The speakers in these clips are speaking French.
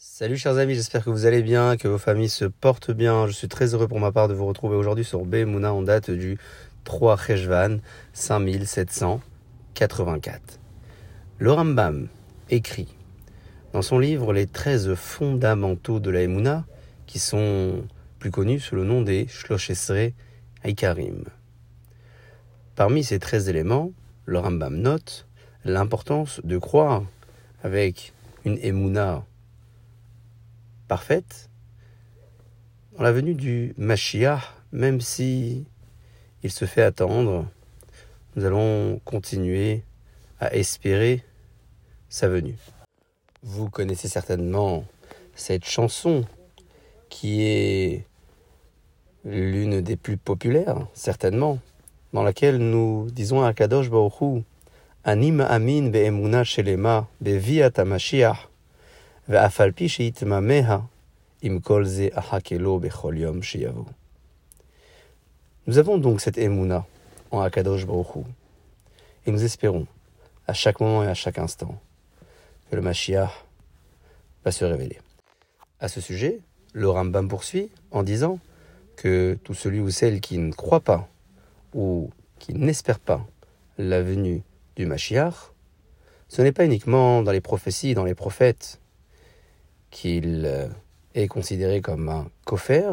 Salut chers amis, j'espère que vous allez bien, que vos familles se portent bien. Je suis très heureux pour ma part de vous retrouver aujourd'hui sur Mouna en date du 3 Rejvan 5784. Le Rambam écrit dans son livre les 13 fondamentaux de la Emouna, qui sont plus connus sous le nom des Shloshesre Aikarim. Parmi ces 13 éléments, le Rambam note l'importance de croire avec une Emouna parfaite dans la venue du Mashiach, même si il se fait attendre, nous allons continuer à espérer sa venue. Vous connaissez certainement cette chanson qui est l'une des plus populaires, certainement, dans laquelle nous disons à Kadosh Baruch Anim amin be'emuna shelema be'viat Mashiach nous avons donc cette émouna en Akadosh Baruch et nous espérons à chaque moment et à chaque instant que le Mashiach va se révéler. À ce sujet, le Rambam poursuit en disant que tout celui ou celle qui ne croit pas ou qui n'espère pas la venue du Mashiach, ce n'est pas uniquement dans les prophéties, dans les prophètes, qu'il euh, est considéré comme un kofer,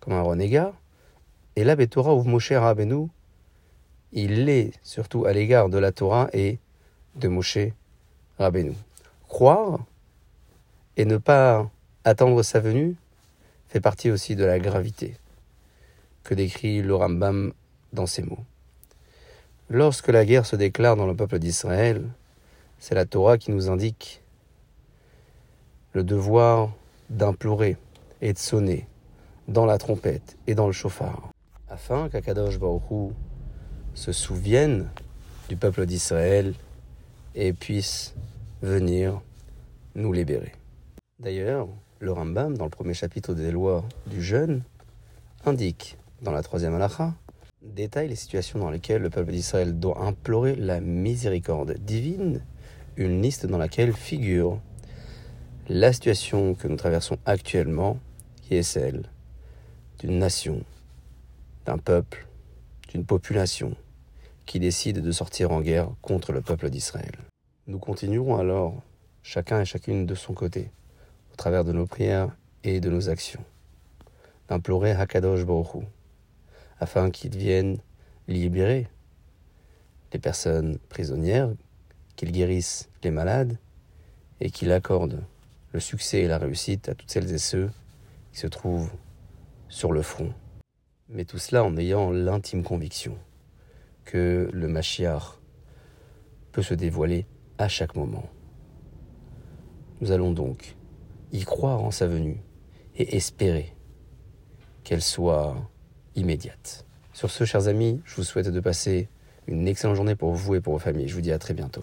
comme un renégat. Et là, ou Moshe Rabbeinu, il l'est surtout à l'égard de la Torah et de Moshe Rabbeinu. Croire et ne pas attendre sa venue fait partie aussi de la gravité que décrit le Rambam dans ces mots. Lorsque la guerre se déclare dans le peuple d'Israël, c'est la Torah qui nous indique le devoir d'implorer et de sonner dans la trompette et dans le chauffard, afin qu'Akadosh Baruchou se souvienne du peuple d'Israël et puisse venir nous libérer. D'ailleurs, le Rambam, dans le premier chapitre des lois du jeûne, indique, dans la troisième halakha, détaille les situations dans lesquelles le peuple d'Israël doit implorer la miséricorde divine, une liste dans laquelle figure la situation que nous traversons actuellement, est celle d'une nation, d'un peuple, d'une population qui décide de sortir en guerre contre le peuple d'Israël. Nous continuerons alors, chacun et chacune de son côté, au travers de nos prières et de nos actions, d'implorer Hakadosh Baruch afin qu'il vienne libérer les personnes prisonnières, qu'il guérisse les malades et qu'il accorde le succès et la réussite à toutes celles et ceux qui se trouvent sur le front. Mais tout cela en ayant l'intime conviction que le Mashiach peut se dévoiler à chaque moment. Nous allons donc y croire en sa venue et espérer qu'elle soit immédiate. Sur ce, chers amis, je vous souhaite de passer une excellente journée pour vous et pour vos familles. Je vous dis à très bientôt.